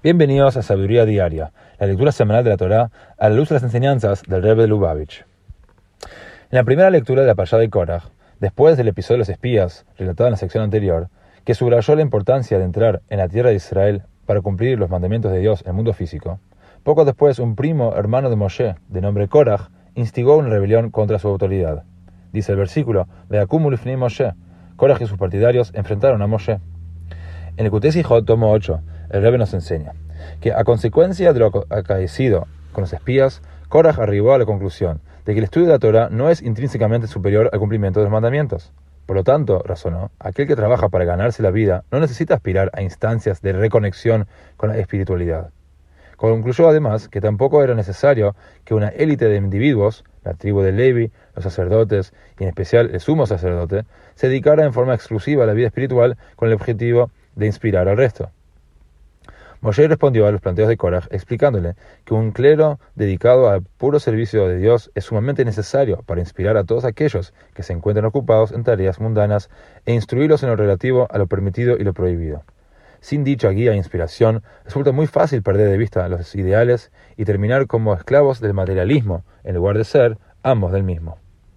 Bienvenidos a Sabiduría Diaria, la lectura semanal de la Torá a la luz de las enseñanzas del Rebbe Lubavitch. En la primera lectura de la Payá de Korach, después del episodio de los espías, relatado en la sección anterior, que subrayó la importancia de entrar en la tierra de Israel para cumplir los mandamientos de Dios en el mundo físico, poco después un primo hermano de Moshe, de nombre Korach, instigó una rebelión contra su autoridad. Dice el versículo, Moshe, Korach y sus partidarios enfrentaron a Moshe. En el Kutesijot, tomo 8, el Rebbe nos enseña que a consecuencia de lo acaecido con los espías, Korach arribó a la conclusión de que el estudio de la Torah no es intrínsecamente superior al cumplimiento de los mandamientos. Por lo tanto, razonó, aquel que trabaja para ganarse la vida no necesita aspirar a instancias de reconexión con la espiritualidad. Concluyó además que tampoco era necesario que una élite de individuos, la tribu de Levi, los sacerdotes y en especial el sumo sacerdote, se dedicara en forma exclusiva a la vida espiritual con el objetivo de inspirar al resto. Moshe respondió a los planteos de Korach explicándole que un clero dedicado al puro servicio de Dios es sumamente necesario para inspirar a todos aquellos que se encuentran ocupados en tareas mundanas e instruirlos en lo relativo a lo permitido y lo prohibido. Sin dicha guía e inspiración, resulta muy fácil perder de vista los ideales y terminar como esclavos del materialismo, en lugar de ser ambos del mismo.